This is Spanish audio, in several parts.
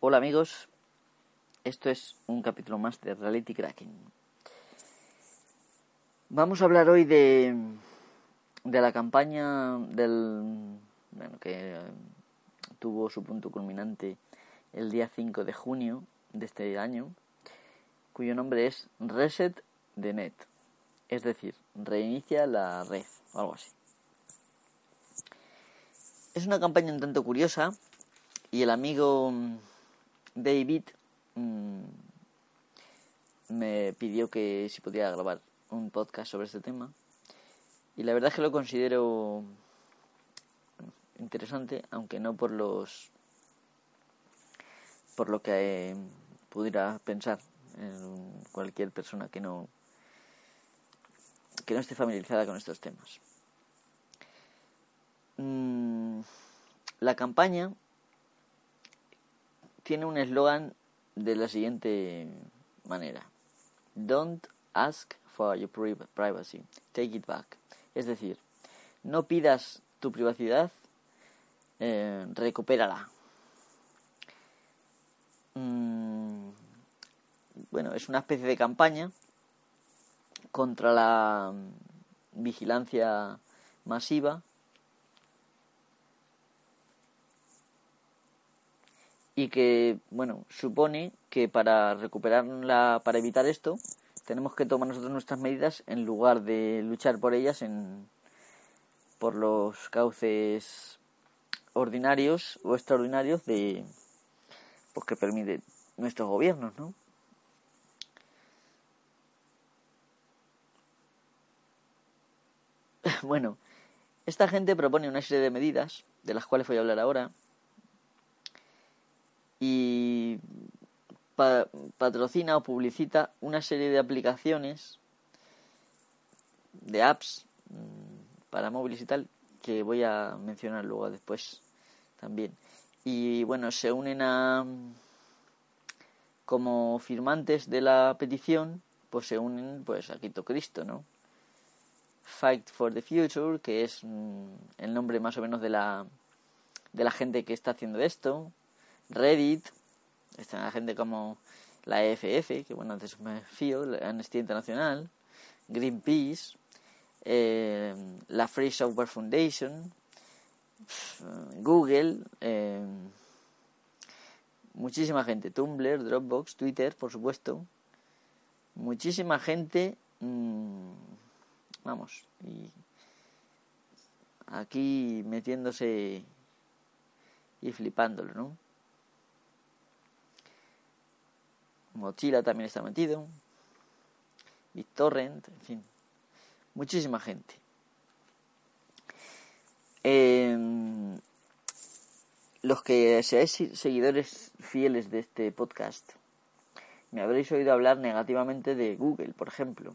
Hola amigos, esto es un capítulo más de Reality Cracking. Vamos a hablar hoy de, de la campaña del bueno, que eh, tuvo su punto culminante el día 5 de junio de este año, cuyo nombre es Reset the Net, es decir, reinicia la red o algo así. Es una campaña un tanto curiosa y el amigo David mm, me pidió que si podía grabar un podcast sobre este tema. Y la verdad es que lo considero interesante aunque no por los por lo que eh, pudiera pensar en cualquier persona que no que no esté familiarizada con estos temas. Mm, la campaña tiene un eslogan de la siguiente manera. Don't ask for your privacy, take it back. Es decir, no pidas tu privacidad, eh, recupérala. Mm, bueno, es una especie de campaña contra la vigilancia masiva y que, bueno, supone que para recuperarla, para evitar esto, tenemos que tomar nosotros nuestras medidas en lugar de luchar por ellas en, por los cauces ordinarios o extraordinarios de pues que permite nuestros gobiernos, ¿no? bueno, esta gente propone una serie de medidas, de las cuales voy a hablar ahora, y patrocina o publicita una serie de aplicaciones, de apps mm, para móviles y tal, que voy a mencionar luego después también. Y bueno, se unen a como firmantes de la petición, pues se unen pues a Quito Cristo, ¿no? Fight for the Future, que es mm, el nombre más o menos de la de la gente que está haciendo esto, Reddit, está gente como la EFF, que bueno, antes me fío, la Amnistía Internacional, Greenpeace, eh, la Free Software Foundation, Google, eh, muchísima gente, Tumblr, Dropbox, Twitter, por supuesto, muchísima gente, mm, vamos, y aquí metiéndose y flipándolo, ¿no? Mochila también está metido. BitTorrent, en fin. Muchísima gente. Em, los que seáis seguidores fieles de este podcast, me habréis oído hablar negativamente de Google, por ejemplo.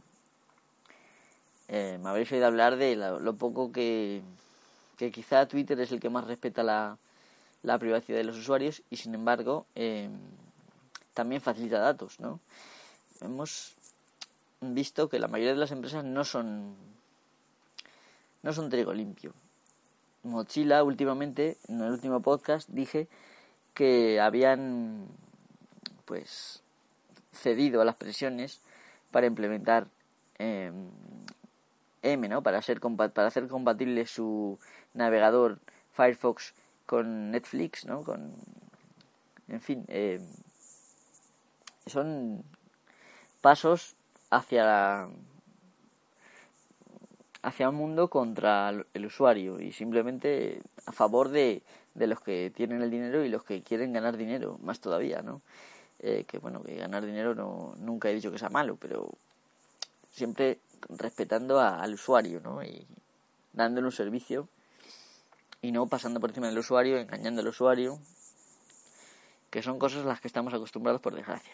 Eh, me habréis oído hablar de lo, poco que, que, quizá Twitter es el que más respeta la, la privacidad de los usuarios y sin embargo eh, también facilita datos, ¿no? Hemos visto que la mayoría de las empresas no son no son trigo limpio. Mochila últimamente, en el último podcast dije que habían pues cedido a las presiones para implementar eh, M, ¿no? Para ser para hacer compatible su navegador Firefox con Netflix, ¿no? Con en fin, eh, son pasos hacia hacia un mundo contra el usuario y simplemente a favor de, de los que tienen el dinero y los que quieren ganar dinero más todavía no eh, que bueno que ganar dinero no nunca he dicho que sea malo pero siempre respetando al usuario no y dándole un servicio y no pasando por encima del usuario engañando al usuario que son cosas a las que estamos acostumbrados por desgracia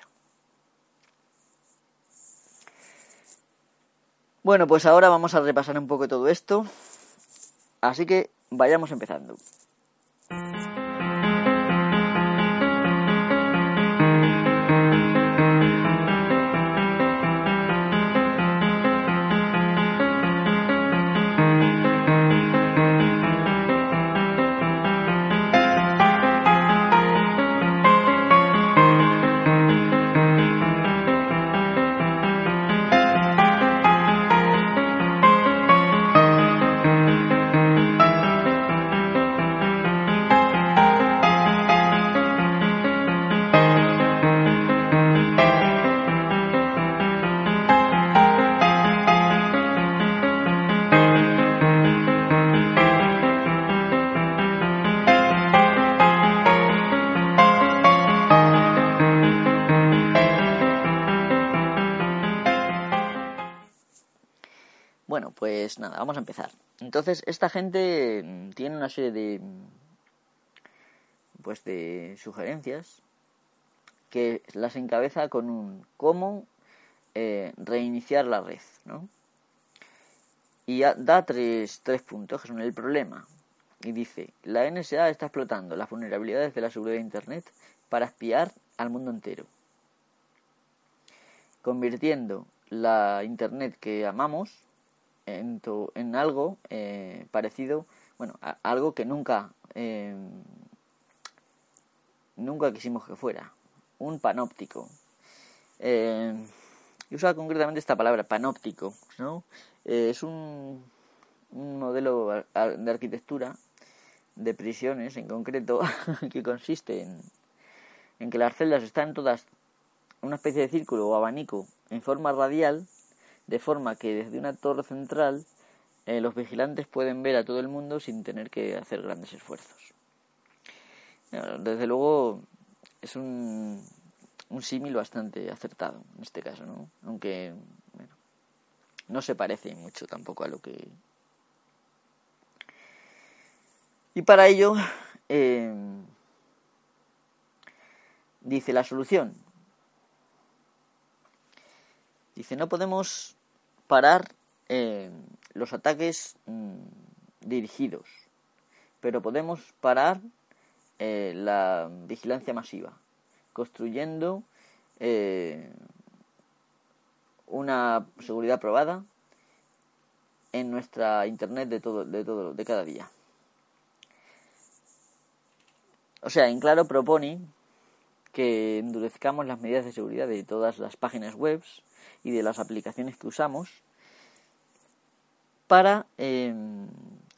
Bueno, pues ahora vamos a repasar un poco todo esto. Así que vayamos empezando. Pues nada, vamos a empezar. Entonces, esta gente mm, tiene una serie de mm, pues de sugerencias que las encabeza con un cómo eh, reiniciar la red, ¿no? Y da tres, tres puntos, que son el problema. Y dice, la NSA está explotando las vulnerabilidades de la seguridad de Internet para espiar al mundo entero, convirtiendo la Internet que amamos en, en algo eh, parecido, bueno, algo que nunca, eh, nunca quisimos que fuera, un panóptico. Eh, y usa concretamente esta palabra, panóptico, ¿no? Eh, es un, un modelo de arquitectura de prisiones en concreto que consiste en, en que las celdas están todas en una especie de círculo o abanico en forma radial, de forma que desde una torre central eh, los vigilantes pueden ver a todo el mundo sin tener que hacer grandes esfuerzos. Desde luego es un, un símil bastante acertado en este caso, ¿no? Aunque bueno, no se parece mucho tampoco a lo que... Y para ello, eh, dice la solución. Dice, no podemos parar eh, los ataques mm, dirigidos, pero podemos parar eh, la vigilancia masiva construyendo eh, una seguridad probada en nuestra internet de todo, de todo, de cada día. O sea, en claro propone que endurezcamos las medidas de seguridad de todas las páginas web y de las aplicaciones que usamos para em,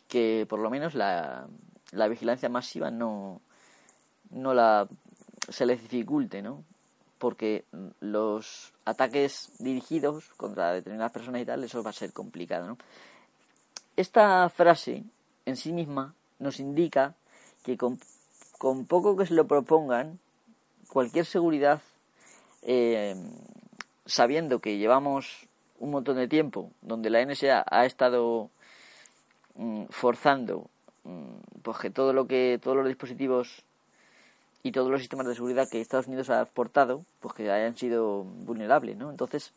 que por lo menos la, la vigilancia masiva no, no la se les dificulte, ¿no? Porque los ataques dirigidos contra determinadas personas y tal, eso va a ser complicado, ¿no? Esta frase en sí misma nos indica que con, poco que se lo propongan, cualquier seguridad, eh, sabiendo que llevamos un montón de tiempo donde la NSA ha estado mm, forzando mm, pues que todo lo que todos los dispositivos y todos los sistemas de seguridad que Estados Unidos ha exportado, pues que hayan sido vulnerables, ¿no? Entonces,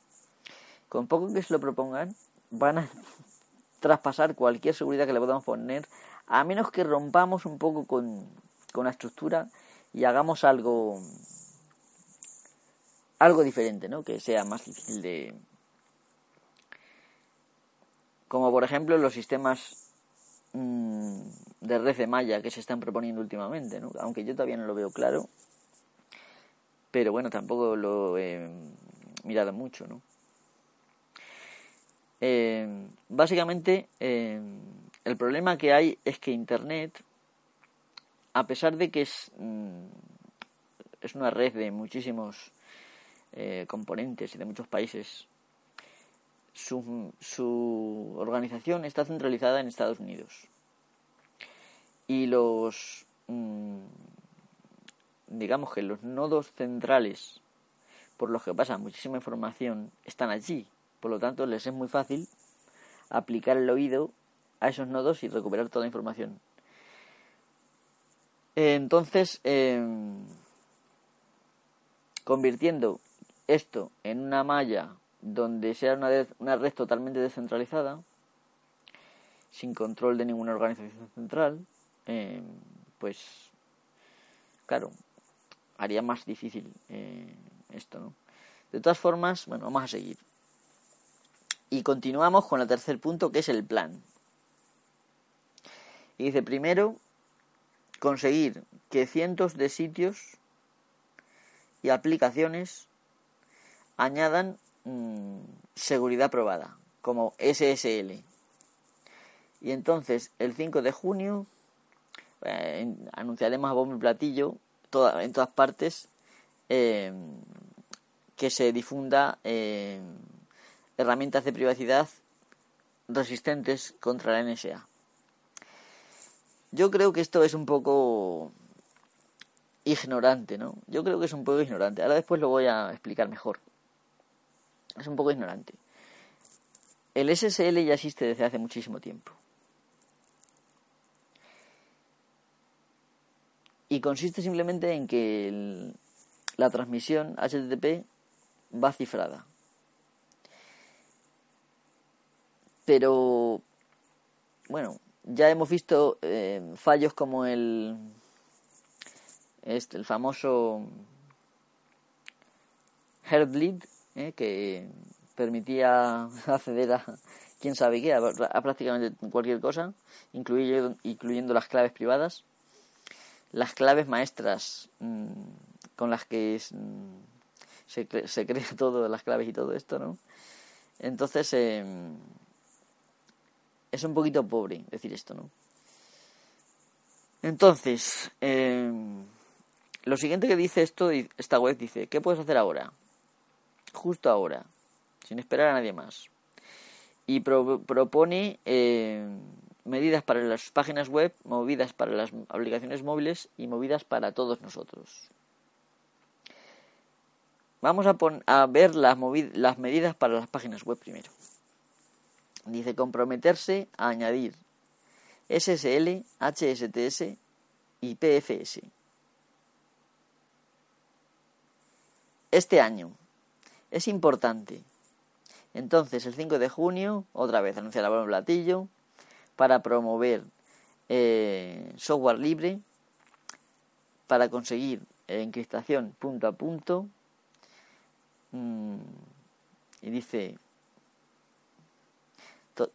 con poco que se lo propongan, van a traspasar cualquier seguridad que le podamos poner, a menos que rompamos un poco con, con la estructura y hagamos algo algo diferente, ¿no? Que sea más difícil de como por ejemplo los sistemas Mm, de red de malla que se están proponiendo últimamente, ¿no? aunque yo todavía no lo veo claro, pero bueno, tampoco lo he mirado mucho. ¿no? Eh, básicamente, eh, el problema que hay es que Internet, a pesar de que es, mm, es una red de muchísimos eh, componentes y de muchos países, su, organización está centralizada en Estados Unidos. Y los, mm, digamos que los nodos centrales por los que pasa muchísima información están allí. Por lo tanto, les es muy fácil aplicar el oído a esos nodos y recuperar toda la información. Entonces, em, convirtiendo esto en una malla donde sea una, red totalmente descentralizada, sin control de ninguna organización central, eh, pues claro, haría más difícil eh, esto, ¿no? De todas formas, bueno, vamos a seguir. Y continuamos con el tercer punto, que es el plan. Y dice, primero, conseguir que cientos de sitios y aplicaciones añadan Mm, seguridad probada, como SSL. Y entonces, el 5 de junio, eh, anunciaremos a bombo y platillo en todas partes em, que se difunda em, herramientas de privacidad resistentes contra la NSA. Yo creo que esto es un poco ignorante, ¿no? Yo creo que es un poco ignorante. Ahora después lo voy a explicar mejor es un poco ignorante. El SSL ya existe desde hace muchísimo tiempo. Y consiste simplemente en que la transmisión HTTP va cifrada. Pero, bueno, ya hemos visto eh, fallos como el, este, el famoso Heartbleed, eh, que permitía acceder a quién sabe qué, a, prácticamente cualquier cosa, incluyendo, incluyendo las claves privadas, las claves maestras mm, con las que mm, se, se, crea todo, las claves y todo esto, ¿no? Entonces, em, es un poquito pobre decir esto, ¿no? Entonces, em, lo siguiente que dice esto, esta web dice, ¿qué puedes hacer ahora? Justo ahora, sin esperar a nadie más. Y propone em, medidas para las páginas web, movidas para las aplicaciones móviles y movidas para todos nosotros. Vamos a, a ver las, las medidas para las páginas web primero. Dice comprometerse a añadir SSL, HSTS y PFS. Este año. Es importante. Entonces, el 5 de junio, otra vez anunciará el platillo para promover eh, software libre, para conseguir encriptación punto a punto. Mm, y dice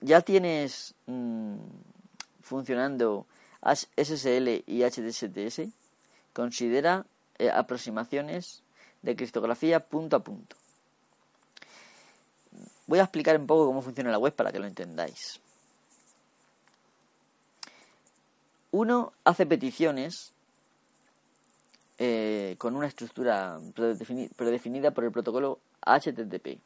ya tienes mm, funcionando SSL y HTTPS, considera eh, aproximaciones de criptografía punto a punto. Voy a explicar un poco cómo funciona la web para que lo entendáis. Uno hace peticiones eh, con una estructura predefinida por el protocolo HTTP.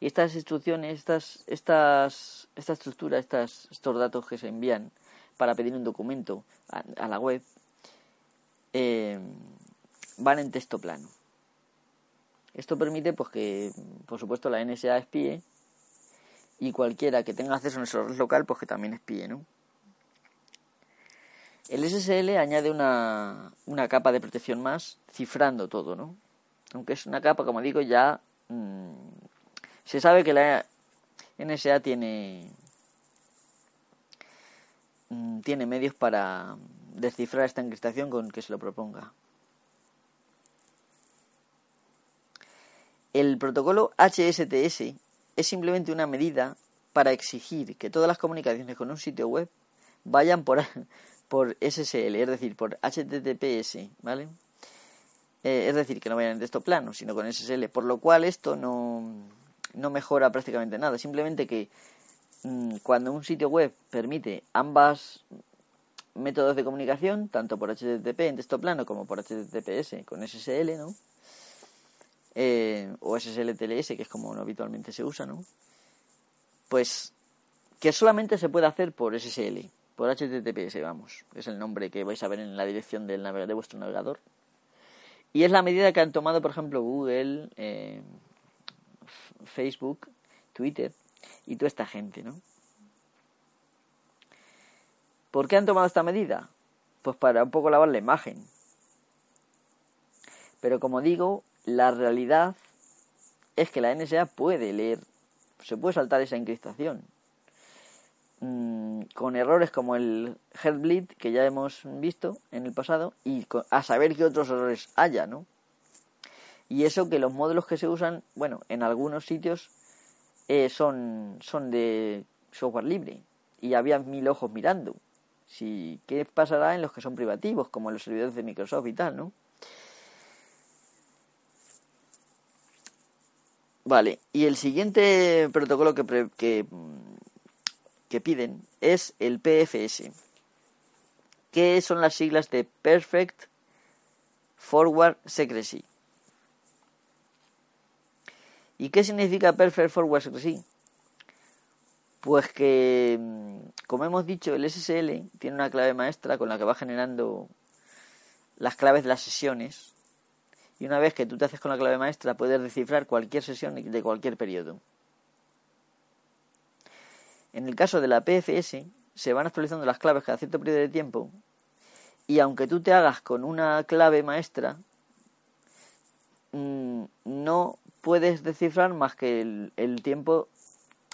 Y estas instrucciones, estas, estas, esta estructura, estas, estos datos que se envían para pedir un documento a, la web, eh, van en texto plano. Esto permite pues que, por supuesto, la NSA espíe y cualquiera que tenga acceso a nuestro red local, pues que también espíe, ¿no? El SSL añade una, una capa de protección más, cifrando todo, ¿no? Aunque es una capa, como digo, ya mm, se sabe que la NSA tiene, mm, tiene medios para descifrar esta encriptación con que se lo proponga. El protocolo HSTS es simplemente una medida para exigir que todas las comunicaciones con un sitio web vayan por, por SSL, es decir, por HTTPS, ¿vale? Eh, es decir, que no vayan en texto plano, sino con SSL, por lo cual esto no, no mejora prácticamente nada. Simplemente que mm, cuando un sitio web permite ambas métodos de comunicación, tanto por HTTP en texto plano como por HTTPS con SSL, ¿no? Eh, o SSL-TLS, que es como habitualmente se usa, ¿no? Pues que solamente se puede hacer por SSL, por HTTPS, vamos, es el nombre que vais a ver en la dirección del de vuestro navegador. Y es la medida que han tomado, por ejemplo, Google, eh, Facebook, Twitter y toda esta gente, ¿no? ¿Por qué han tomado esta medida? Pues para un poco lavar la imagen. Pero como digo, la realidad es que la NSA puede leer, se puede saltar esa encriptación. Mm, con errores como el Heartbleed que ya hemos visto en el pasado y a saber qué otros errores haya, ¿no? Y eso que los módulos que se usan, bueno, en algunos sitios eh, son, son de software libre y había mil ojos mirando. Si, ¿Qué pasará en los que son privativos, como los servidores de Microsoft y tal, no? Vale, y el siguiente protocolo que, que, que piden es el PFS, que son las siglas de Perfect Forward Secrecy. ¿Y qué significa Perfect Forward Secrecy? Pues que, mm, como hemos dicho, el SSL tiene una clave maestra con la que va generando las claves de las sesiones. Y una vez que tú te haces con la clave maestra, puedes descifrar cualquier sesión de cualquier periodo. En el caso de la PFS, se van actualizando las claves cada cierto periodo de tiempo y aunque tú te hagas con una clave maestra, mm, no puedes descifrar más que el, tiempo,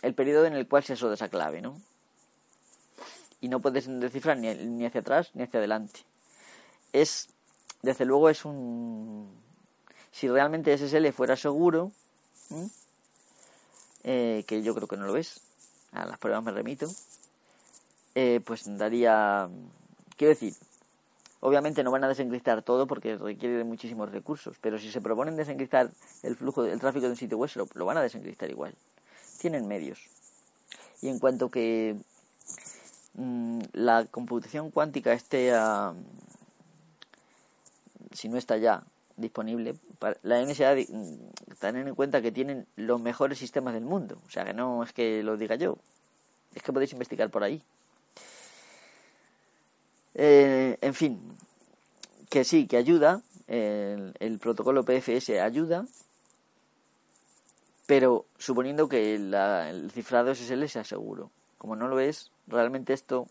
el periodo en el cual se usó esa clave, ¿no? Y no puedes descifrar ni, ni hacia atrás ni hacia adelante. Es, desde luego, es un... Si realmente SSL fuera seguro, eh, que yo creo que no lo es, a las pruebas me remito, eh, pues daría... Quiero decir, Obviamente no van a desencriptar todo porque requiere de muchísimos recursos, pero si se proponen desencriptar el flujo del tráfico de un sitio web, lo, van a desencriptar igual. Tienen medios. Y en cuanto que mm, la computación cuántica esté si no está ya disponible, la NSA mm, tener en cuenta que tienen los mejores sistemas del mundo. O sea, que no es que lo diga yo, es que podéis investigar por ahí. Eh, en fin, que sí, que ayuda, el, protocolo PFS ayuda, pero suponiendo que el cifrado SSL sea seguro. Como no lo es, realmente esto,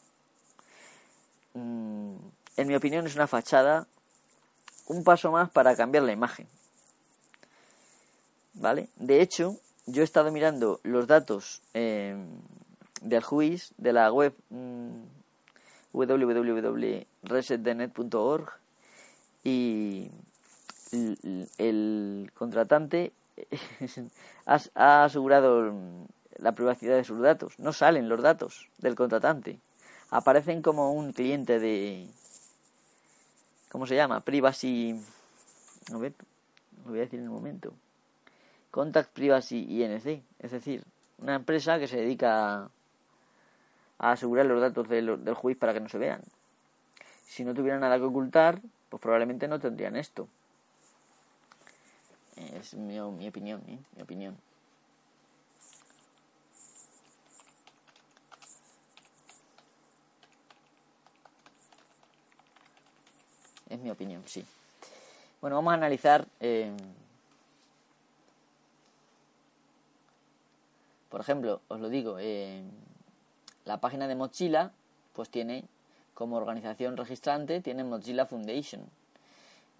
mm, en mi opinión, es una fachada, un paso más para cambiar la imagen. ¿Vale? De hecho, yo he estado mirando los datos eh, del juiz de la web mm, www.resetdenet.org y el, contratante ha, asegurado la privacidad de sus datos. No salen los datos del contratante. Aparecen como un cliente de... ¿Cómo se llama? Privacy... A ver, lo voy a decir en un momento. Contact Privacy INC. Es decir, una empresa que se dedica a asegurar los datos del, del juez para que no se vean. Si no tuviera nada que ocultar, pues probablemente no tendrían esto. Es mi, mi opinión, ¿eh? mi opinión. Es mi opinión, sí. Bueno, vamos a analizar, eh, por ejemplo, os lo digo, eh, la página de Mochila, pues tiene como organización registrante, tiene Mozilla Foundation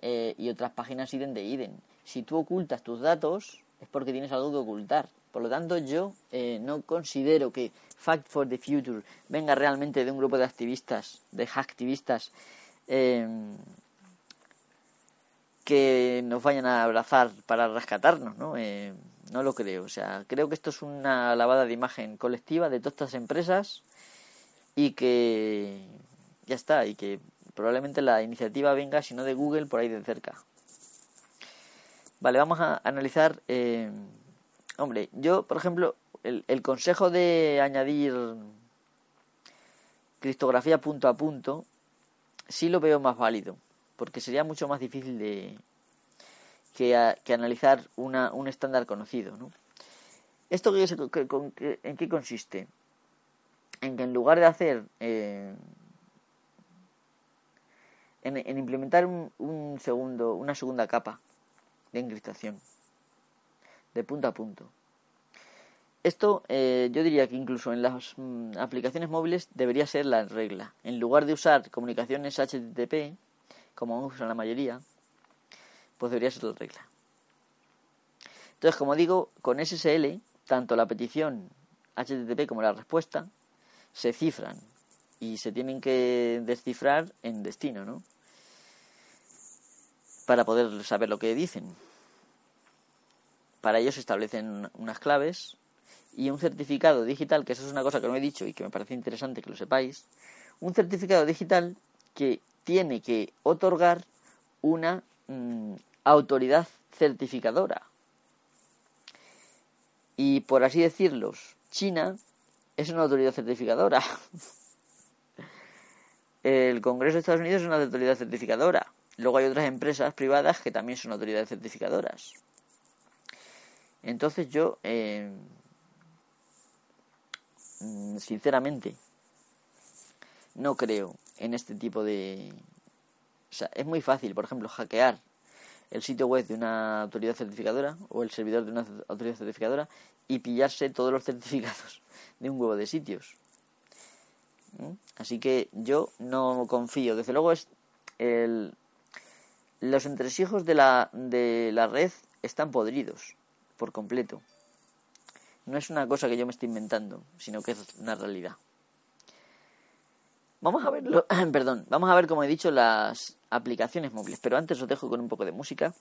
eh, y otras páginas IDEN de IDEN. Si tú ocultas tus datos, es porque tienes algo que ocultar. Por lo tanto, yo eh, no considero que Fact for the Future venga realmente de un grupo de activistas, de hacktivistas, que nos vayan a abrazar para rescatarnos, ¿no? no lo creo. O sea, creo que esto es una lavada de imagen colectiva de todas estas empresas y que ya está, y que probablemente la iniciativa venga, si no de Google, por ahí de cerca. Vale, vamos a analizar. Eh, hombre, yo, por ejemplo, el, el consejo de añadir criptografía punto a punto, sí lo veo más válido, porque sería mucho más difícil de, que, que analizar una, un estándar conocido. ¿no? ¿Esto qué, en qué consiste? En que en lugar de hacer... Eh, en, implementar un, un, segundo, una segunda capa de encriptación de punto a punto. Esto eh, yo diría que incluso en las mm, aplicaciones móviles debería ser la regla. En lugar de usar comunicaciones HTTP, como usan la mayoría, pues debería ser la regla. Entonces, como digo, con SSL, tanto la petición HTTP como la respuesta se cifran y se tienen que descifrar en destino, ¿no? Para poder saber lo que dicen. Para ello se establecen unas claves y un certificado digital, que eso es una cosa que no he dicho y que me parece interesante que lo sepáis, un certificado digital que tiene que otorgar una mm, autoridad certificadora. Y por así decirlo, China es una autoridad certificadora. El Congreso de Estados Unidos es una autoridad certificadora. Luego hay otras empresas privadas que también son autoridades certificadoras. Entonces yo, eh, mm, sinceramente, no creo en este tipo de... O sea, es muy fácil, por ejemplo, hackear el sitio web de una autoridad certificadora o el servidor de una autoridad certificadora y pillarse todos los certificados de un huevo de sitios. ¿Mm? Así que yo no confío. Desde luego es el, los entresijos de la, de la red están podridos por completo. No es una cosa que yo me estoy inventando, sino que es una realidad. Vamos a verlo, perdón, vamos a ver como he dicho las aplicaciones móviles, pero antes os dejo con un poco de música.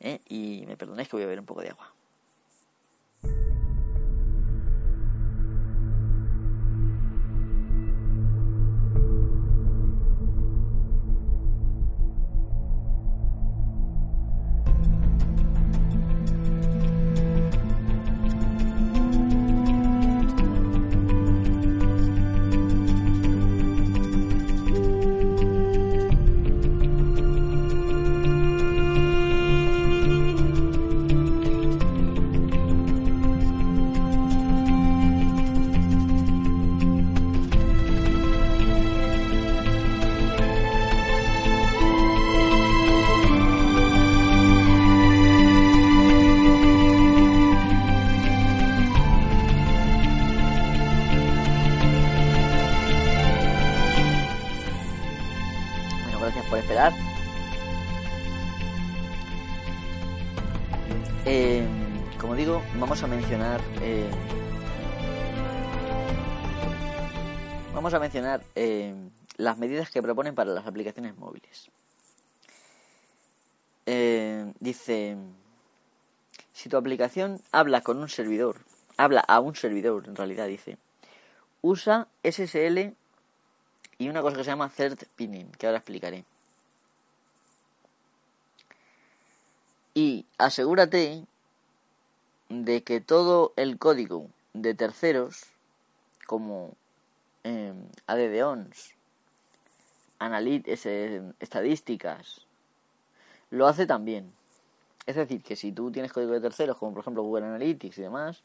¿eh? Y me perdonéis que voy a beber un poco de agua. Eh, vamos a mencionar eh, las medidas que proponen para las aplicaciones móviles. Eh, dice, si tu aplicación habla con un servidor, habla a un servidor en realidad, dice, usa SSL y una cosa que se llama third pinning, que ahora explicaré. Y asegúrate de que todo el código de terceros, como eh, ADD-ONS, estadísticas, lo hace también. Es decir, que si tú tienes código de terceros, como por ejemplo Google Analytics y demás,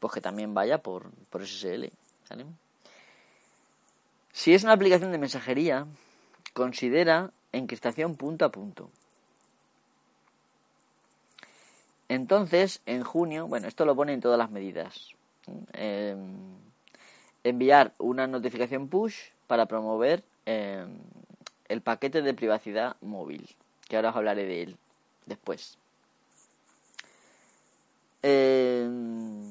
pues que también vaya por, por SSL. Si es una aplicación de mensajería, considera encriptación punto a punto. Entonces, en junio, bueno, esto lo pone en todas las medidas. Em, enviar una notificación push para promover em, el paquete de privacidad móvil, que ahora os hablaré de él después. Em,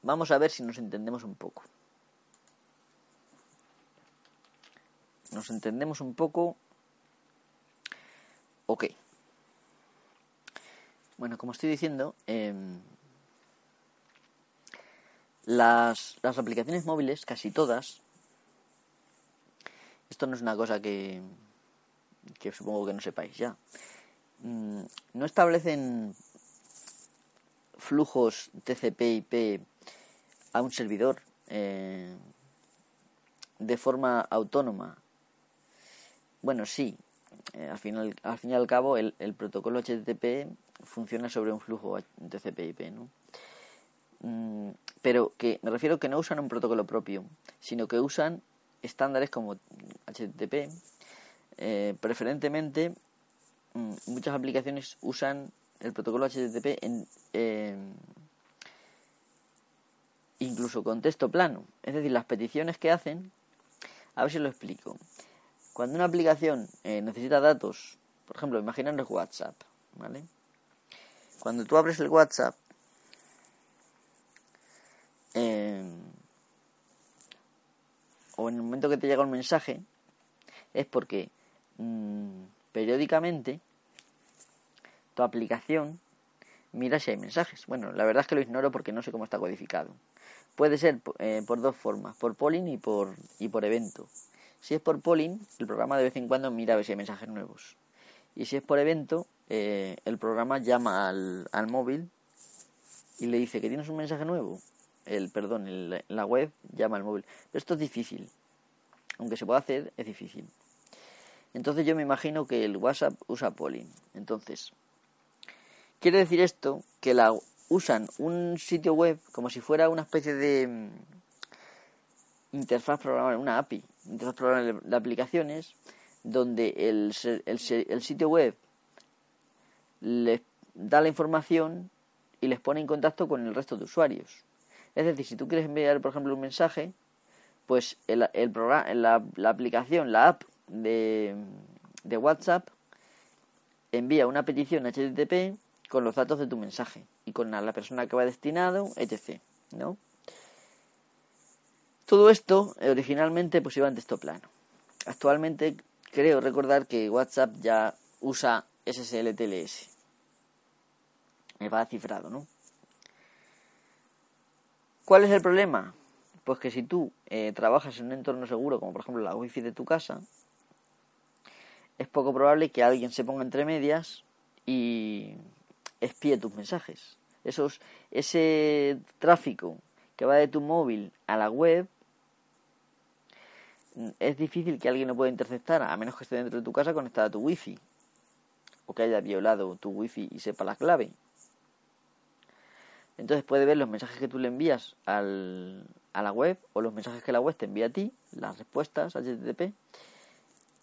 vamos a ver si nos entendemos un poco. Nos entendemos un poco Ok. Bueno, como estoy diciendo, em, las, las aplicaciones móviles, casi todas, esto no es una cosa que, que supongo que no sepáis ya, mm, no establecen flujos TCP/IP a un servidor eh, de forma autónoma. Bueno, sí, eh, al, final, al fin y al cabo el, protocolo HTTP funciona sobre un flujo TCP/IP, ¿no? Mm, pero que me refiero que no usan un protocolo propio, sino que usan estándares como HTTP. Eh, preferentemente, mm, muchas aplicaciones usan el protocolo HTTP en incluso con texto plano. Es decir, las peticiones que hacen, a ver si lo explico. Cuando una aplicación eh, necesita datos, por ejemplo, imaginaros WhatsApp, ¿vale? Cuando tú abres el WhatsApp, em, o en el momento que te llega un mensaje, es porque mm, periódicamente tu aplicación mira si hay mensajes. Bueno, la verdad es que lo ignoro porque no sé cómo está codificado. Puede ser eh, por dos formas, por polling y por, y por evento. Si es por polling, el programa de vez en cuando mira a ver si hay mensajes nuevos. Y si es por evento, eh, el programa llama al, al, móvil y le dice que tienes un mensaje nuevo. El, perdón, el, la web llama al móvil. Pero esto es difícil. Aunque se pueda hacer, es difícil. Entonces yo me imagino que el WhatsApp usa polling. Entonces, quiere decir esto que la usan un sitio web como si fuera una especie de interfaz programable, una API, interfaz programable de aplicaciones, donde el, el, el sitio web les da la información y les pone en contacto con el resto de usuarios. Es decir, si tú quieres enviar, por ejemplo, un mensaje, pues el, el programa, la, la, aplicación, la app de, de WhatsApp envía una petición HTTP con los datos de tu mensaje y con la persona que va destinado, etc. ¿no? Todo esto eh, originalmente pues iba en texto plano. Actualmente creo recordar que WhatsApp ya usa SSL-TLS. Me va cifrado, ¿no? ¿Cuál es el problema? Pues que si tú eh, trabajas en un entorno seguro, como por ejemplo la wifi de tu casa, es poco probable que alguien se ponga entre medias y espíe tus mensajes. Ese tráfico que va de tu móvil a la web es difícil que alguien lo pueda interceptar, a menos que esté dentro de tu casa conectada a tu wifi o que haya violado tu wifi y sepa la clave. Entonces puede ver los mensajes que tú le envías al, a la web o los mensajes que la web te envía a ti, las respuestas HTTP,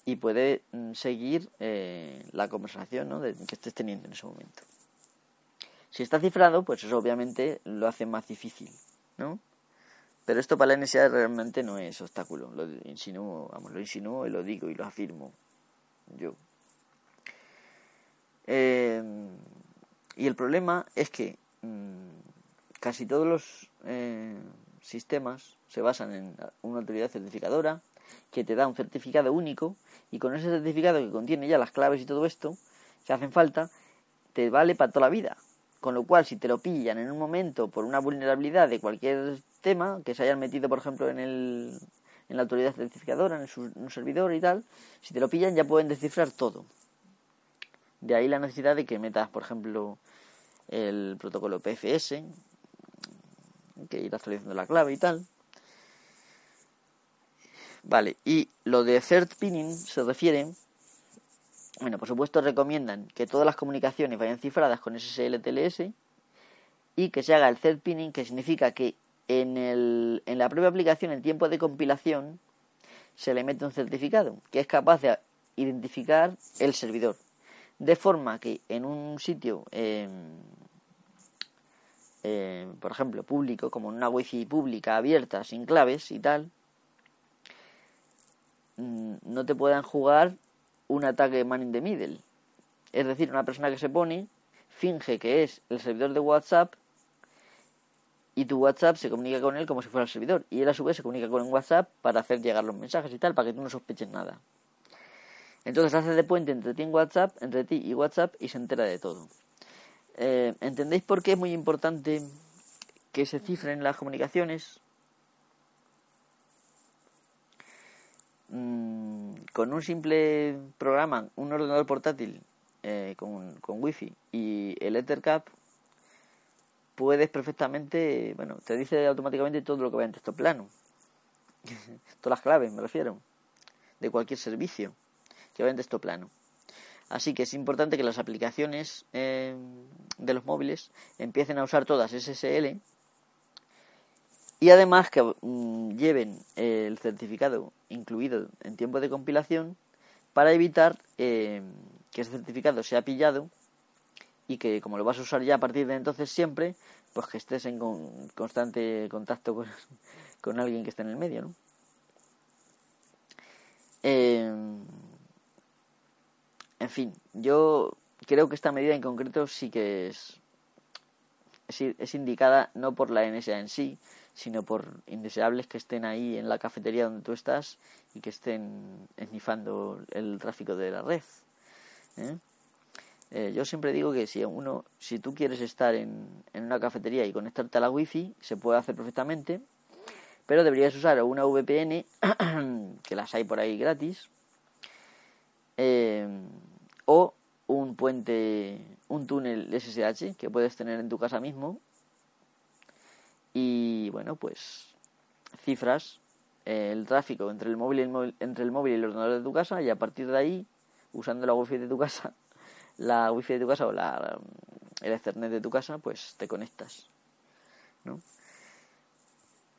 y puede mm, seguir eh, la conversación ¿no? de, que estés teniendo en ese momento. Si está cifrado, pues eso obviamente lo hace más difícil, ¿no? Pero esto para la NSA realmente no es obstáculo, lo insinúo, vamos, lo insinúo y lo digo y lo afirmo yo. Eh, y el problema es que mm, casi todos los eh, sistemas se basan en una autoridad certificadora que te da un certificado único y con ese certificado que contiene ya las claves y todo esto que hacen falta, te vale para toda la vida. Con lo cual, si te lo pillan en un momento por una vulnerabilidad de cualquier tema, que se hayan metido, por ejemplo, en, el, en la autoridad certificadora, en, un servidor y tal, si te lo pillan ya pueden descifrar todo. De ahí la necesidad de que metas, por ejemplo, el protocolo PFS, que ir actualizando la clave y tal. Vale, y lo de third pinning se refiere, bueno, por supuesto recomiendan que todas las comunicaciones vayan cifradas con SSL-TLS y que se haga el third pinning, que significa que en, el, en la propia aplicación, en tiempo de compilación, se le mete un certificado que es capaz de identificar el servidor. De forma que en un sitio, eh, eh, por ejemplo, público, como en una wifi pública abierta, sin claves y tal, Mm, no te puedan jugar un ataque man in the middle. Es decir, una persona que se pone, finge que es el servidor de WhatsApp y tu WhatsApp se comunica con él como si fuera el servidor. Y él a su vez se comunica con el WhatsApp para hacer llegar los mensajes y tal, para que tú no sospeches nada. Entonces hace de puente entre ti y WhatsApp, entre ti y WhatsApp y se entera de todo. Eh, ¿Entendéis por qué es muy importante que se cifren las comunicaciones? Mm, con un simple programa, un ordenador portátil eh, con, con wifi y el Ethercap, puedes perfectamente, bueno, te dice automáticamente todo lo que va en texto plano. Todas las claves, me refiero, de cualquier servicio que va en texto plano. Así que es importante que las aplicaciones eh, de los móviles empiecen a usar todas SSL y además que mm, lleven el certificado incluido en tiempo de compilación para evitar eh, que ese certificado sea pillado y que como lo vas a usar ya a partir de entonces siempre, pues que estés en constante contacto con, con, alguien que esté en el medio, ¿no? Eh, en fin, yo creo que esta medida en concreto sí que es, es indicada no por la NSA en sí, sino por indeseables que estén ahí en la cafetería donde tú estás y que estén esnifando el tráfico de la red. ¿eh? Eh, yo siempre digo que si uno, si tú quieres estar en, en una cafetería y conectarte a la wifi, se puede hacer perfectamente, pero deberías usar una VPN, que las hay por ahí gratis, eh, o un puente, un túnel SSH que puedes tener en tu casa mismo. Y bueno, pues cifras el tráfico entre el móvil y el entre el móvil y el ordenador de tu casa y a partir de ahí, usando la wifi de tu casa, la wifi de tu casa o la, el ethernet de tu casa, pues te conectas, ¿no?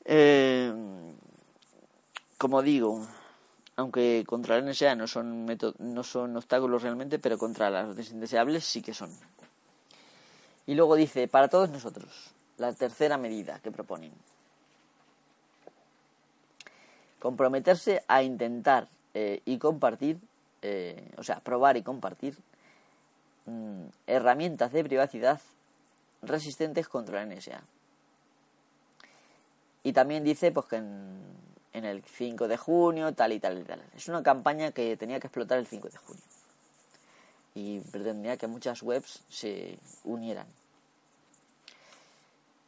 Eh, como digo, aunque contra la NSA no son, no son obstáculos realmente, pero contra las indeseables sí que son. Y luego dice, para todos nosotros, la tercera medida que proponen. Comprometerse a intentar eh, y compartir, eh, o sea, probar y compartir mm, herramientas de privacidad resistentes contra la NSA. Y también dice pues que en, el 5 de junio, tal y tal y tal. Es una campaña que tenía que explotar el 5 de junio. Y pretendía que muchas webs se unieran.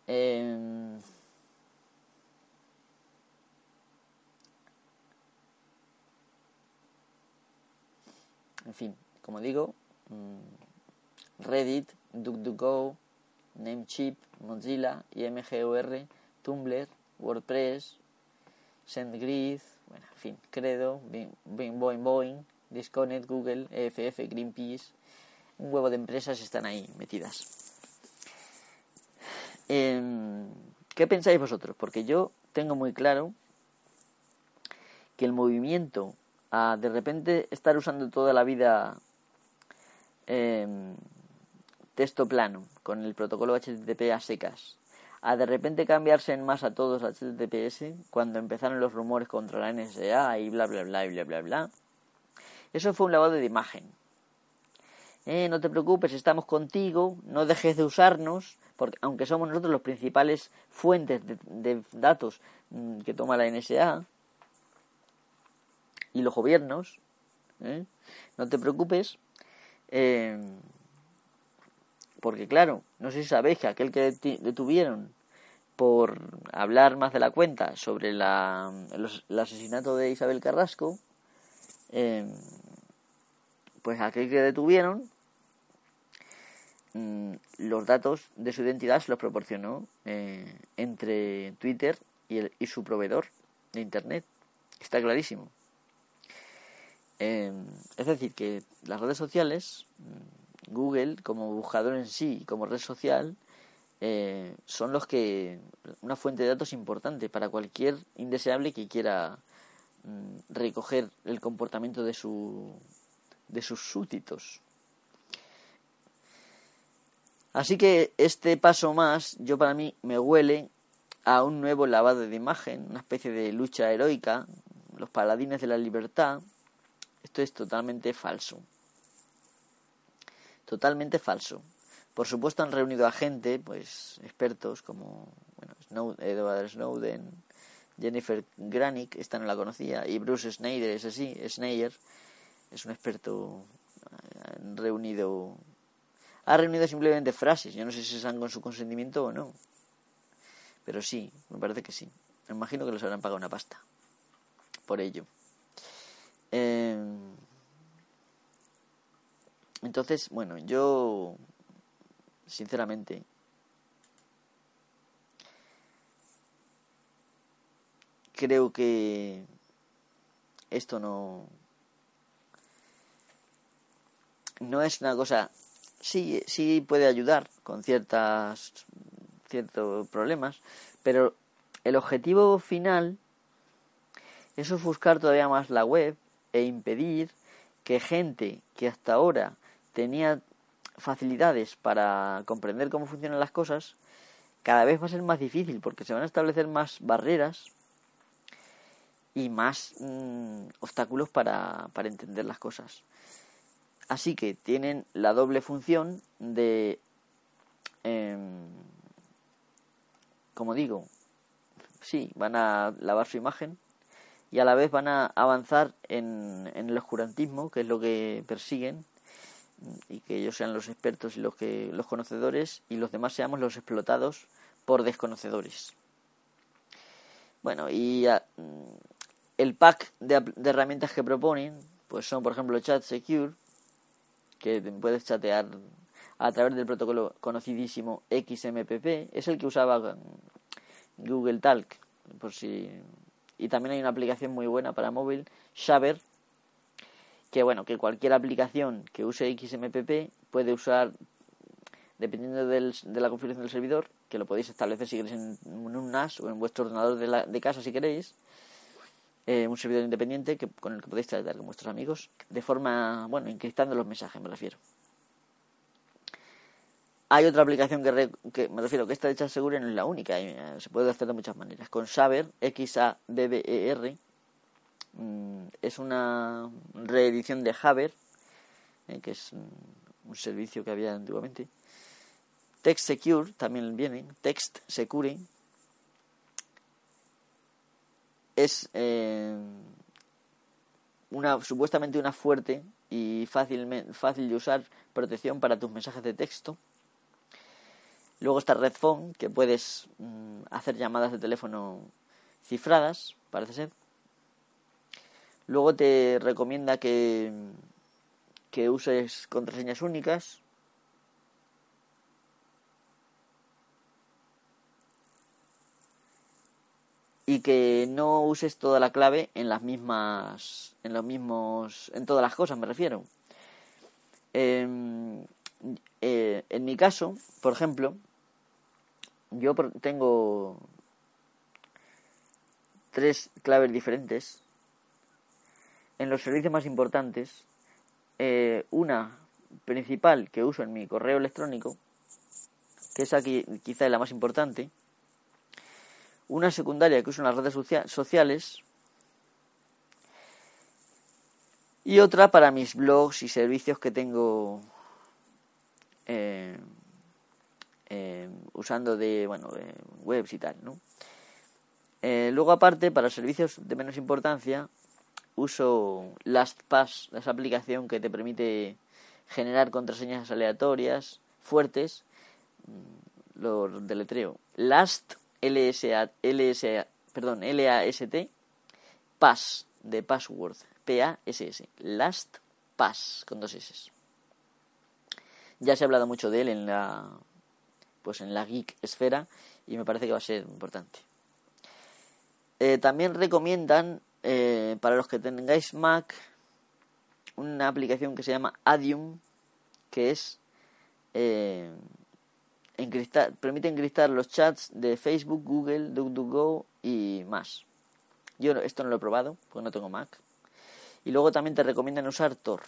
Em, en fin, como digo, mm, Reddit, DuckDuckGo, Namecheap, Mozilla, IMGOR, Tumblr, WordPress, SendGrid, bueno, en fin, Credo, Boing Boing, Disconnect, Google, EFF, Greenpeace, un huevo de empresas están ahí metidas. Em, ¿Qué pensáis vosotros? Porque yo tengo muy claro que el movimiento a de repente estar usando toda la vida em, texto plano con el protocolo HTTP a secas a de repente cambiarse en masa todos a HTTPS cuando empezaron los rumores contra la NSA y bla bla bla y bla bla bla. Eso fue un lavado de imagen. Eh, no te preocupes, estamos contigo, no dejes de usarnos, porque aunque somos nosotros los principales fuentes de, datos mm, que toma la NSA y los gobiernos, ¿eh? no te preocupes, eh, porque claro, no sé si sabéis que aquel que detuvieron por hablar más de la cuenta sobre la, el asesinato de Isabel Carrasco, eh, pues aquel que detuvieron, mm, los datos de su identidad se los proporcionó eh, entre Twitter y, el, y su proveedor de Internet. Está clarísimo. Eh, es decir, que las redes sociales mm, Google como buscador en sí como red social eh, son los que una fuente de datos importante para cualquier indeseable que quiera mm, recoger el comportamiento de su de sus súbditos. Así que este paso más, yo para mí me huele a un nuevo lavado de imagen, una especie de lucha heroica, los paladines de la libertad. Esto es totalmente falso totalmente falso. Por supuesto han reunido a gente, pues expertos como bueno, Edward Snowden, Jennifer Granick, esta no la conocía, y Bruce Snyder, es así, Snyder, es un experto eh, reunido ha reunido simplemente frases, yo no sé si están con su consentimiento o no. Pero sí, me parece que sí. Me imagino que les habrán pagado una pasta por ello. Eh, entonces, bueno, yo sinceramente creo que esto no no es una cosa sí sí puede ayudar con ciertas ciertos problemas pero el objetivo final es ofuscar todavía más la web e impedir que gente que hasta ahora tenía facilidades para comprender cómo funcionan las cosas, cada vez va a ser más difícil porque se van a establecer más barreras y más mm, obstáculos para, para entender las cosas. Así que tienen la doble función de, em, como digo, sí, van a lavar su imagen y a la vez van a avanzar en, en el oscurantismo, que es lo que persiguen, y que ellos sean los expertos y los que los conocedores y los demás seamos los explotados por desconocedores. Bueno, y ah, mm, el pack de, herramientas que proponen, pues son por ejemplo Chat Secure, que puedes chatear a través del protocolo conocidísimo XMPP, es el que usaba mm, Google Talk, por si y también hay una aplicación muy buena para móvil, Shaver, que bueno, que cualquier aplicación que use XMPP puede usar, dependiendo del, de la configuración del servidor, que lo podéis establecer si queréis en, un NAS o en vuestro ordenador de, la, de casa si queréis, eh, un servidor independiente que, con el que podéis tratar con vuestros amigos de forma, bueno, encriptando los mensajes, me refiero. Hay otra aplicación que, me refiero que esta de chat segura no es la única, eh, se puede hacer de muchas maneras. Con Saber, X-A-D-B-E-R, mm, es una reedición de Haber, eh, que es un servicio que había antiguamente. Text Secure también viene, Text Secure. Es eh, una supuestamente una fuerte y fácil, fácil de usar protección para tus mensajes de texto Luego está Redphone, que puedes mm, hacer llamadas de teléfono cifradas, parece ser. Luego te recomienda que, que uses contraseñas únicas. Y que no uses toda la clave en las mismas. en los mismos. en todas las cosas, me refiero. Em, eh, en mi caso, por ejemplo, yo tengo tres claves diferentes en los servicios más importantes. Eh, una principal que uso en mi correo electrónico, que es aquí quizá la más importante. Una secundaria que uso en las redes sociales. Y otra para mis blogs y servicios que tengo eh, eh, usando de, bueno, webs y tal, ¿no? Luego aparte, para servicios de menos importancia, uso LastPass, esa aplicación que te permite generar contraseñas aleatorias, fuertes, mm, lo deletreo. Last, L -S -A, L -S -A, perdón, L-A-S-T, Pass, de password, P-A-S-S, LastPass, con dos S. Ya se ha hablado mucho de él en la pues en la geek esfera y me parece que va a ser importante. Eh, también recomiendan eh, para los que tengáis Mac una aplicación que se llama Adium que es eh, permite encriptar los chats de Facebook, Google, DuckDuckGo y más. Yo esto no lo he probado porque no tengo Mac. Y luego también te recomiendan usar Tor.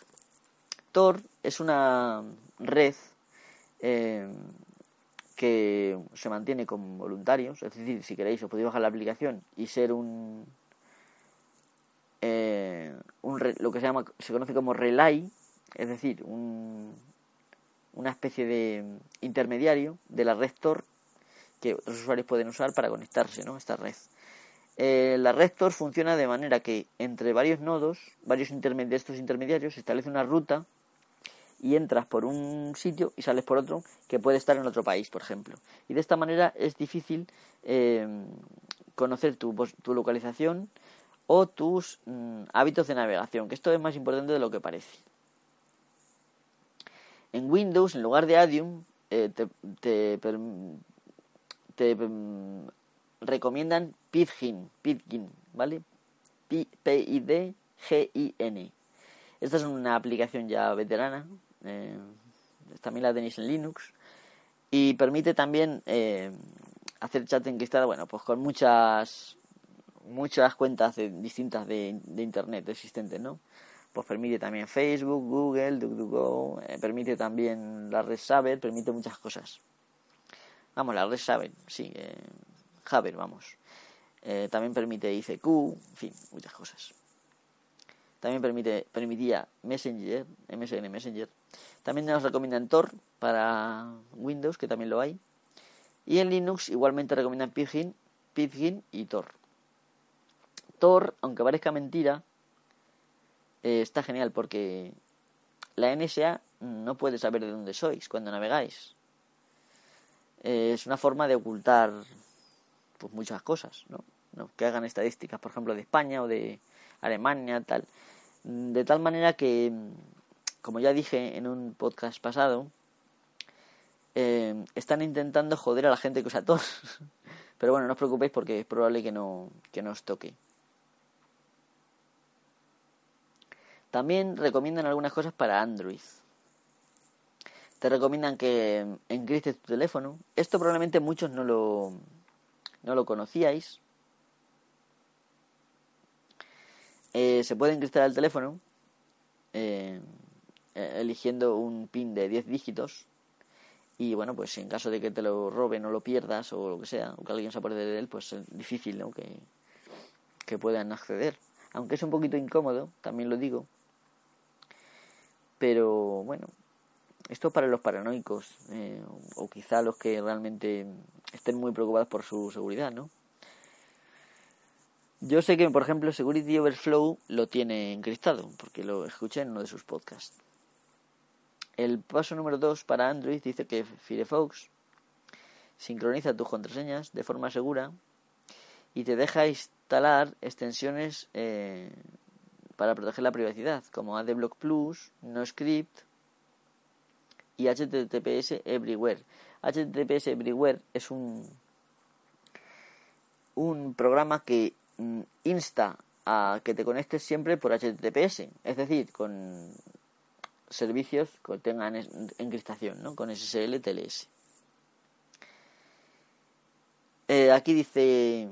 Tor es una red que se mantiene con voluntarios, es decir, si queréis os podéis bajar la aplicación y ser un, eh, un lo que se llama se conoce como relay, es decir, un, una especie de intermediario de la red Tor que los usuarios pueden usar para conectarse ¿no? esta red. Eh, la red Tor funciona de manera que entre varios nodos, varios de estos intermediarios, se establece una ruta y entras por un sitio y sales por otro que puede estar en otro país, por ejemplo. Y de esta manera es difícil eh, conocer tu, tu, localización o tus mm, hábitos de navegación, que esto es más importante de lo que parece. En Windows, en lugar de Adium, eh, te, te, te, mm, recomiendan Pidgin, Pidgin, ¿vale? P-I-D-G-I-N. Esta es una aplicación ya veterana, eh, también la tenéis en Linux. Y permite también eh, hacer chat encriptado, bueno, pues con muchas muchas cuentas distintas de, internet existentes, ¿no? Pues permite también Facebook, Google, DuckDuckGo, eh, permite también la red Saber, permite muchas cosas. Vamos, la red Saber, sí, eh, vamos. también permite ICQ, en fin, muchas cosas. También permite, permitía Messenger, MSN Messenger. También nos recomiendan Tor para Windows, que también lo hay. Y en Linux igualmente recomiendan Pidgin, Pidgin y Tor. Tor, aunque parezca mentira, eh, está genial porque la NSA no puede saber de dónde sois cuando navegáis. Eh, es una forma de ocultar pues, muchas cosas, ¿no? ¿no? Que hagan estadísticas, por ejemplo, de España o de Alemania, tal. De tal manera que, como ya dije en un podcast pasado, eh, están intentando joder a la gente que usa Tor. Pero bueno, no os preocupéis porque es probable que no, que no os toque. También recomiendan algunas cosas para Android. Te recomiendan que encriptes tu teléfono. Esto probablemente muchos no lo, no lo conocíais. Eh, se puede encriptar el teléfono eh, eligiendo un pin de 10 dígitos y bueno, pues en caso de que te lo roben o lo pierdas o lo que sea, o que alguien se acuerde de él, pues es difícil ¿no? que puedan acceder. Aunque es un poquito incómodo, también lo digo. Pero bueno, esto para los paranoicos eh, o quizá los que realmente estén muy preocupados por su seguridad, ¿no? Yo sé que, por ejemplo, Security Overflow lo tiene encriptado, porque lo escuché en uno de sus podcasts. El paso número 2 para Android dice que Firefox sincroniza tus contraseñas de forma segura y te deja instalar extensiones eh, para proteger la privacidad, como AdBlock Plus, NoScript y HTTPS Everywhere. HTTPS Everywhere es un, un programa que mm, insta a que te conectes siempre por HTTPS, es decir, con servicios que tengan encriptación, ¿no? Con SSL, TLS. Eh, aquí dice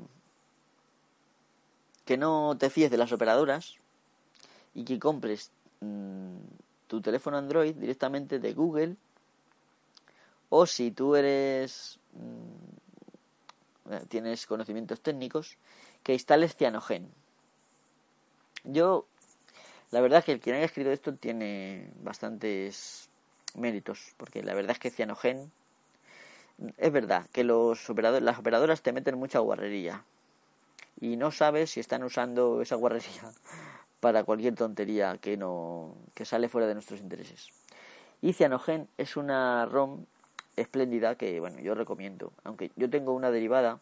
que no te fíes de las operadoras y que compres mm, tu teléfono Android directamente de Google o si tú eres mm, eh, tienes conocimientos técnicos que instales Cyanogen. Yo la verdad es que el quien haya escrito esto tiene bastantes méritos, porque la verdad es que Cyanogen es verdad que los operadores, las operadoras te meten mucha guarrería y no sabes si están usando esa guarrería para cualquier tontería que no que sale fuera de nuestros intereses. Y Cyanogen es una ROM espléndida que bueno, yo recomiendo, aunque yo tengo una derivada,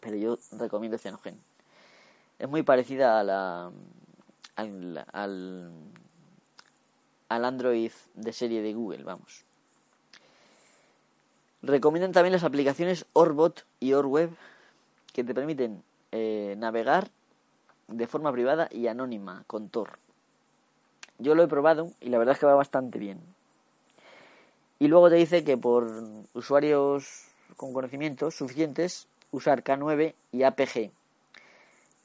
pero yo recomiendo Cyanogen. Es muy parecida a la al, al, al Android de serie de Google, vamos. Recomiendan también las aplicaciones Orbot y Orweb que te permiten eh, navegar de forma privada y anónima con Tor. Yo lo he probado y la verdad es que va bastante bien. Y luego te dice que por usuarios con conocimientos suficientes usar K9 y APG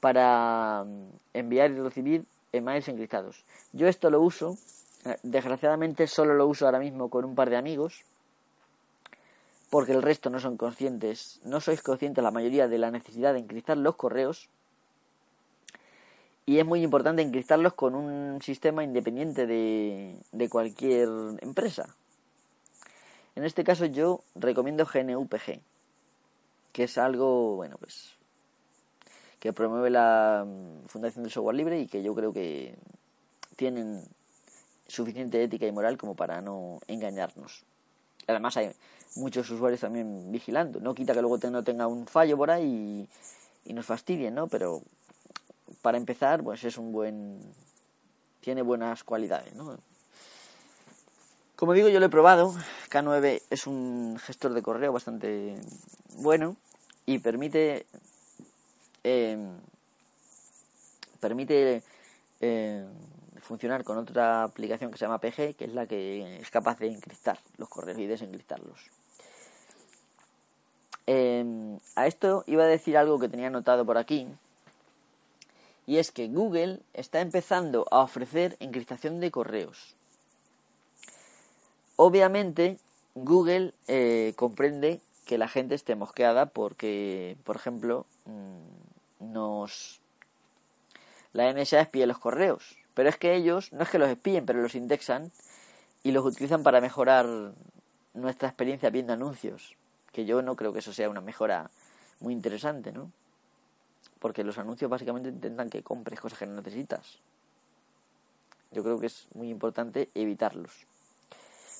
para mm, enviar y recibir emails encriptados. Yo esto lo uso, desgraciadamente solo lo uso ahora mismo con un par de amigos, porque el resto no son conscientes, no sois conscientes la mayoría de la necesidad de encriptar los correos. Y es muy importante encriptarlos con un sistema independiente de, de cualquier empresa. En este caso yo recomiendo GNUPG, que es algo, bueno, pues que promueve la mm, Fundación del Software Libre y que yo creo que tienen suficiente ética y moral como para no engañarnos. Además hay muchos usuarios también vigilando. No quita que luego no tenga un fallo por ahí y, nos fastidien, ¿no? Pero para empezar, pues es un buen... tiene buenas cualidades, ¿no? Como digo, yo lo he probado. K9 es un gestor de correo bastante bueno y permite Em, permite em, funcionar con otra aplicación que se llama PG, que es la que es capaz de encriptar los correos y desencriptarlos. Em, a esto iba a decir algo que tenía anotado por aquí, y es que Google está empezando a ofrecer encriptación de correos. Obviamente, Google eh, comprende que la gente esté mosqueada porque, por ejemplo, mm, nos... La NSA espía los correos, pero es que ellos no es que los espíen, pero los indexan y los utilizan para mejorar nuestra experiencia viendo anuncios, que yo no creo que eso sea una mejora muy interesante, ¿no? Porque los anuncios básicamente intentan que compres cosas que no necesitas. Yo creo que es muy importante evitarlos.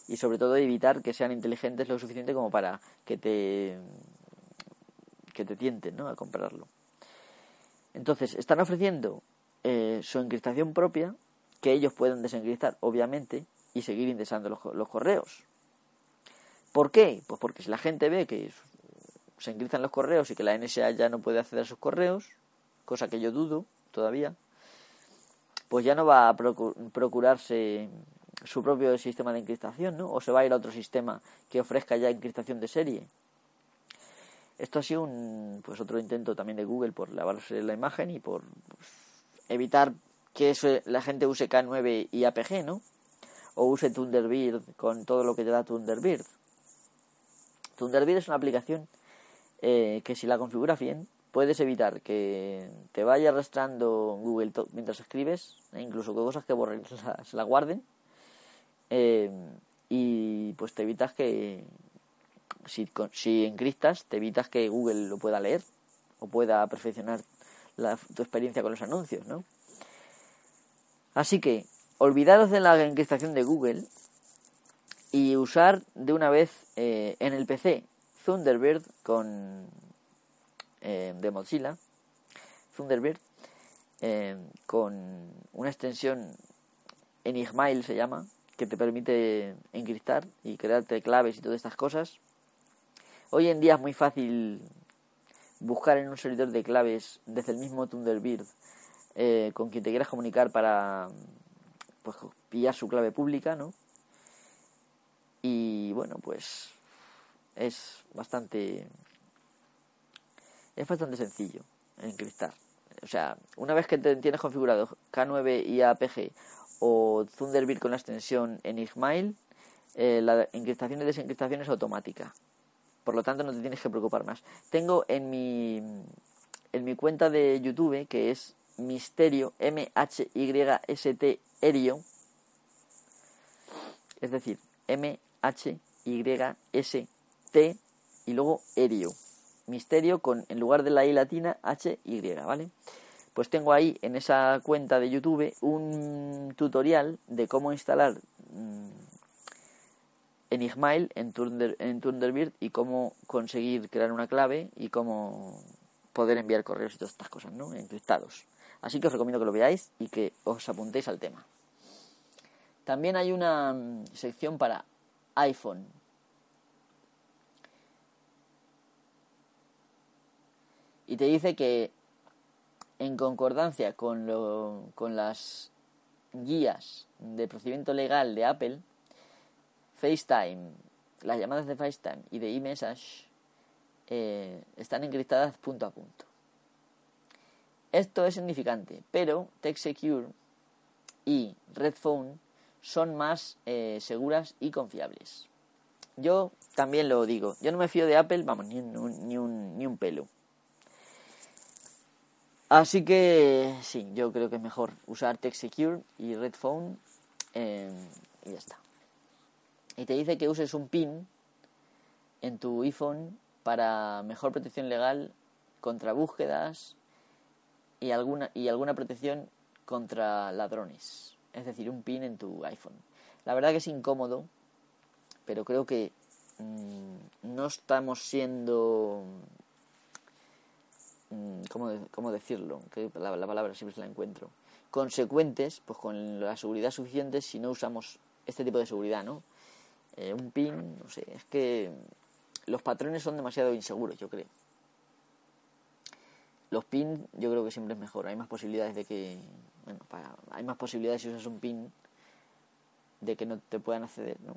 Y sobre todo evitar que sean inteligentes lo suficiente como para que te que te tienten, ¿no? a comprarlo. Entonces, están ofreciendo eh, su encriptación propia, que ellos pueden desencriptar, obviamente, y seguir indexando los, correos. ¿Por qué? Pues porque si la gente ve que se encriptan los correos y que la NSA ya no puede acceder a sus correos, cosa que yo dudo todavía, pues ya no va a procurarse su propio sistema de encriptación, ¿no? O se va a ir a otro sistema que ofrezca ya encriptación de serie. Esto ha sido un, pues otro intento también de Google por lavarse la imagen y por pues, evitar que la gente use K9 y APG, ¿no? O use Thunderbird con todo lo que te da Thunderbird. Thunderbird es una aplicación eh, que si la configuras bien, puedes evitar que te vaya arrastrando Google mientras escribes, e incluso cosas que borren se la guarden. Eh, y pues te evitas que, si, si encristas, te evitas que Google lo pueda leer o pueda perfeccionar tu experiencia con los anuncios, ¿no? Así que, olvidaros de la encriptación de Google y usar de una vez eh, en el PC Thunderbird con eh, de Mozilla, Thunderbird eh, con una extensión Enigmail se llama, que te permite encriptar y crearte claves y todas estas cosas. Hoy en día es muy fácil buscar en un servidor de claves desde el mismo Thunderbird eh, con quien te quieras comunicar para pues, pillar su clave pública, ¿no? Y bueno, pues es bastante es bastante sencillo encriptar. O sea, una vez que te tienes configurado K9 y APG o Thunderbird con la extensión Enigmail, eh, la encriptación y desencriptación es automática. Por lo tanto, no te tienes que preocupar más. Tengo en mi, en mi cuenta de YouTube, que es Misterio, M-H-Y-S-T, Erio, es decir, M-H-Y-S-T y luego Erio. Misterio con, en lugar de la I latina, H-Y, ¿vale? Pues tengo ahí en esa cuenta de YouTube un tutorial de cómo instalar mm, en, Thunder, en Thunderbird y cómo conseguir crear una clave y cómo poder enviar correos y todas estas cosas, ¿no? Encriptados. Así que os recomiendo que lo veáis y que os apuntéis al tema. También hay una mm, sección para iPhone. Y te dice que en concordancia con, lo, con las guías de procedimiento legal de Apple, FaceTime, las llamadas de FaceTime y de eMessage eh, están encriptadas punto a punto. Esto es significante, pero TechSecure y Redphone son más eh, seguras y confiables. Yo también lo digo, yo no me fío de Apple, vamos, ni un, ni un, ni un pelo. Así que sí, yo creo que es mejor usar TechSecure y Redphone eh, y ya está y te dice que uses un PIN en tu iPhone para mejor protección legal contra búsquedas y alguna, y alguna protección contra ladrones. Es decir, un PIN en tu iPhone. La verdad que es incómodo, pero creo que mm, no estamos siendo... Mm, ¿cómo, decirlo? Que la, la palabra siempre se la encuentro. Consecuentes, pues con la seguridad suficiente si no usamos este tipo de seguridad, ¿no? Eh, un pin, no sé, es que los patrones son demasiado inseguros, yo creo. Los pin yo creo que siempre es mejor, hay más posibilidades de que, bueno, hay más posibilidades si usas un pin de que no te puedan acceder, ¿no?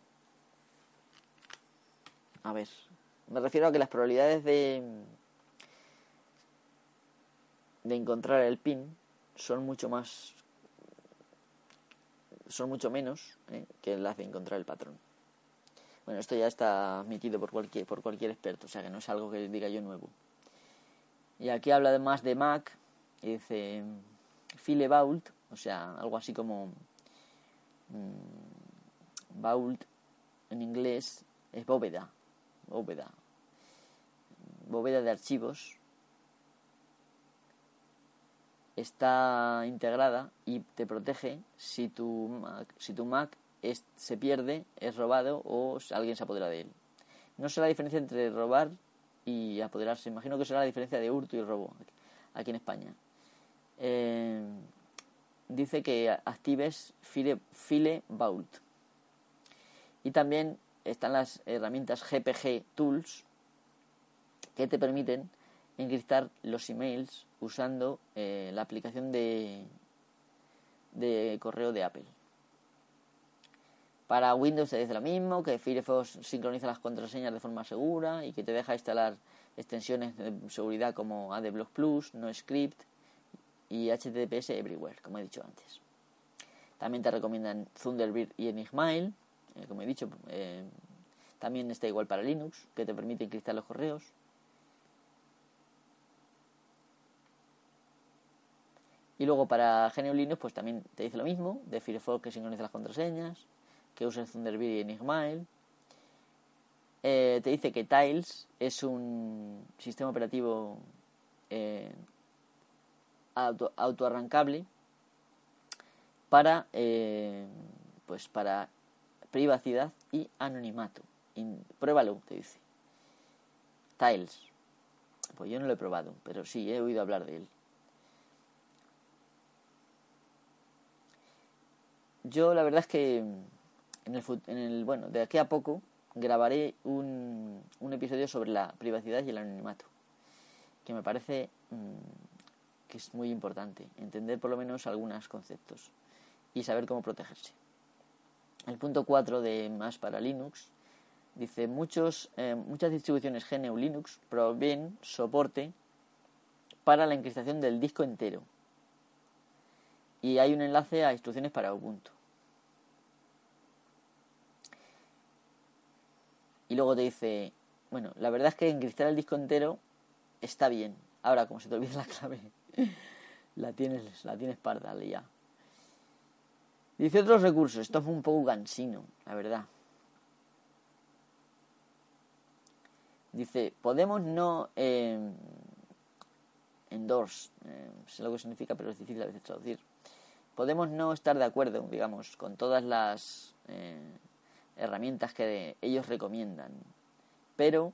A ver, me refiero a que las probabilidades de de encontrar el pin son mucho más son mucho menos ¿eh? que las de encontrar el patrón. Bueno, esto ya está admitido por cualquier, por cualquier experto, o sea que no es algo que diga yo nuevo. Y aquí habla además de Mac, y dice File Vault, o sea, algo así como mm, Vault en inglés es bóveda, bóveda, bóveda de archivos. Está integrada y te protege si tu Mac, si tu Mac se pierde, es robado o alguien se apodera de él. No sé la diferencia entre robar y apoderarse. Imagino que será la diferencia de hurto y robo aquí en España. Eh, dice que actives File, File Vault. Y también están las herramientas GPG Tools que te permiten encriptar los emails usando eh, la aplicación de, de correo de Apple. Para Windows dice lo mismo, que Firefox sincroniza las contraseñas de forma segura y que te deja instalar extensiones de seguridad como AdBlock Plus, NoScript y HTTPS Everywhere, como he dicho antes. También te recomiendan Thunderbird y Enigmail, eh, como he dicho. Eh, también está igual para Linux, que te permite encriptar los correos. Y luego para GNU Linux, pues también te dice lo mismo, de Firefox que sincroniza las contraseñas, que uses Thunderbird y Enigmail. Eh, te dice que Tiles es un sistema operativo eh, auto, autoarrancable para, eh, pues para privacidad y anonimato. pruébalo, te dice. Tiles. Pues yo no lo he probado, pero sí, he oído hablar de él. Yo la verdad es que en el, en el bueno, de aquí a poco grabaré un, un episodio sobre la privacidad y el anonimato, que me parece mm, que es muy importante, entender por lo menos algunos conceptos y saber cómo protegerse. El punto 4 de más para Linux dice muchos, eh, muchas distribuciones GNU Linux proveen soporte para la encriptación del disco entero y hay un enlace a instrucciones para Ubuntu. Y luego te dice, bueno, la verdad es que encriptar el disco entero está bien. Ahora, como se te olvida la clave, la tienes, la tienes parda ya. Dice otros recursos, esto fue un poco cansino, la verdad. Dice, podemos no eh, endorse, eh, sé lo que significa, pero es difícil a veces traducir. Podemos no estar de acuerdo, digamos, con todas las eh, herramientas que ellos recomiendan. Pero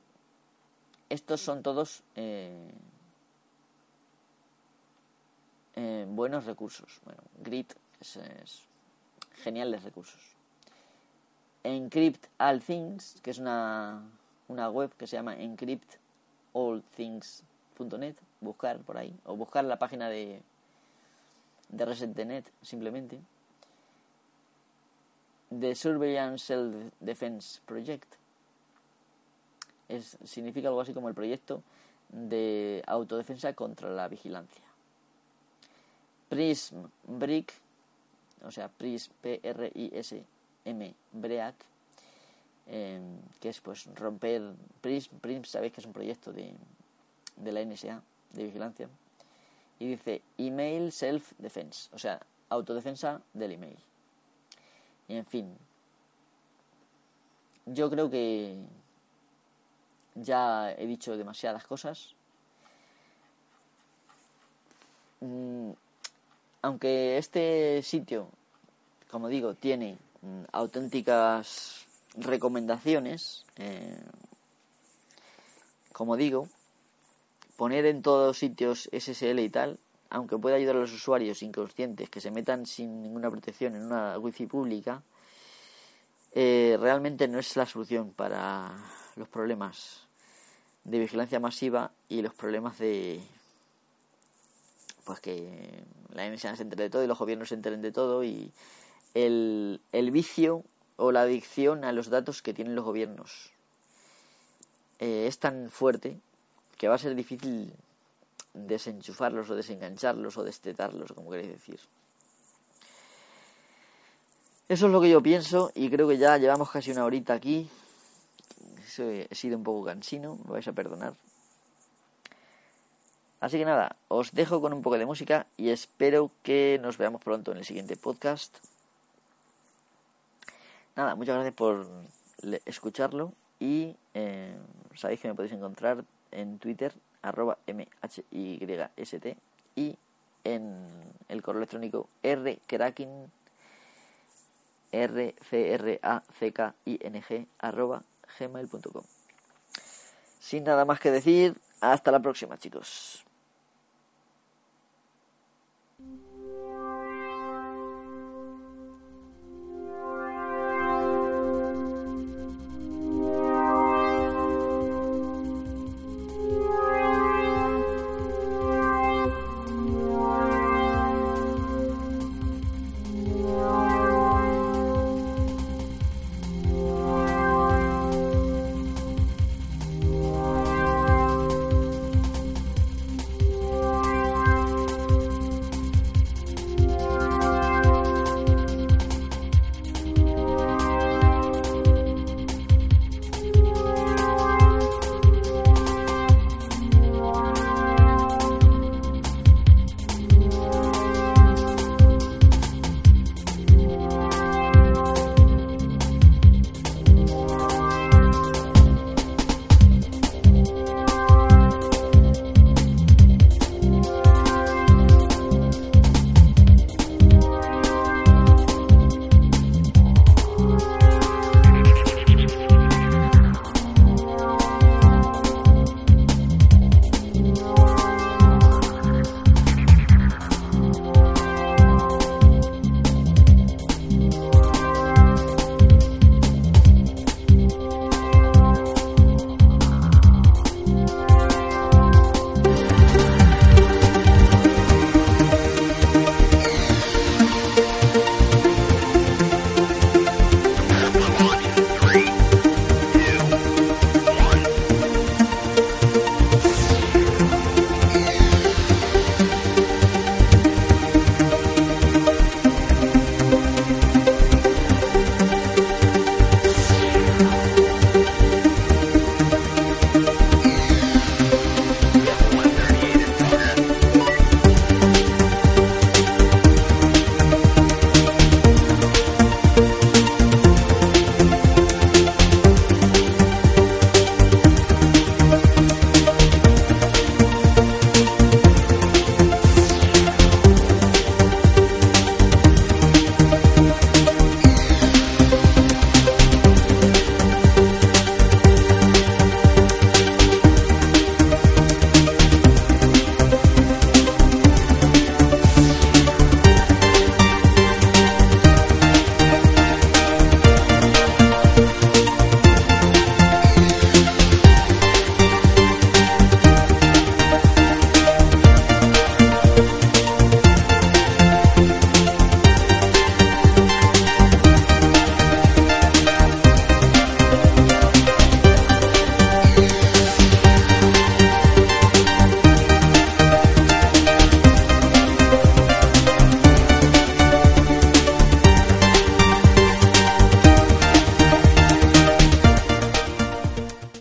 estos son todos eh, eh, buenos recursos. Bueno, Grit es, geniales recursos. Encrypt All Things, que es una, una web que se llama encryptallthings.net, buscar por ahí, o buscar la página de, de Reset.net simplemente. The Surveillance Self-Defense Project. Es, significa algo así como el proyecto de autodefensa contra la vigilancia. Prism Brick, o sea, Prism, P-R-I-S-M, BREAC, em, que es pues romper Prism, Prism sabéis que es un proyecto de, de la NSA, de vigilancia, y dice Email Self Defense, o sea, autodefensa del email. En fin, yo creo que ya he dicho demasiadas cosas. Mm, aunque este sitio, como digo, tiene mm, auténticas recomendaciones, eh, como digo, poner en todos sitios SSL y tal aunque pueda ayudar a los usuarios inconscientes que se metan sin ninguna protección en una wifi pública, eh, realmente no es la solución para los problemas de vigilancia masiva y los problemas de pues que la NSA se entere de todo y los gobiernos se enteren de todo y el, el vicio o la adicción a los datos que tienen los gobiernos eh, es tan fuerte que va a ser difícil desenchufarlos o desengancharlos o destetarlos, como queréis decir. Eso es lo que yo pienso y creo que ya llevamos casi una horita aquí. he sido un poco cansino, me vais a perdonar. Así que nada, os dejo con un poco de música y espero que nos veamos pronto en el siguiente podcast. Nada, muchas gracias por escucharlo y eh, sabéis que me podéis encontrar en Twitter arroba mhyst y en el correo electrónico rcracking r c r a c k i n g arroba gmail.com sin nada más que decir hasta la próxima chicos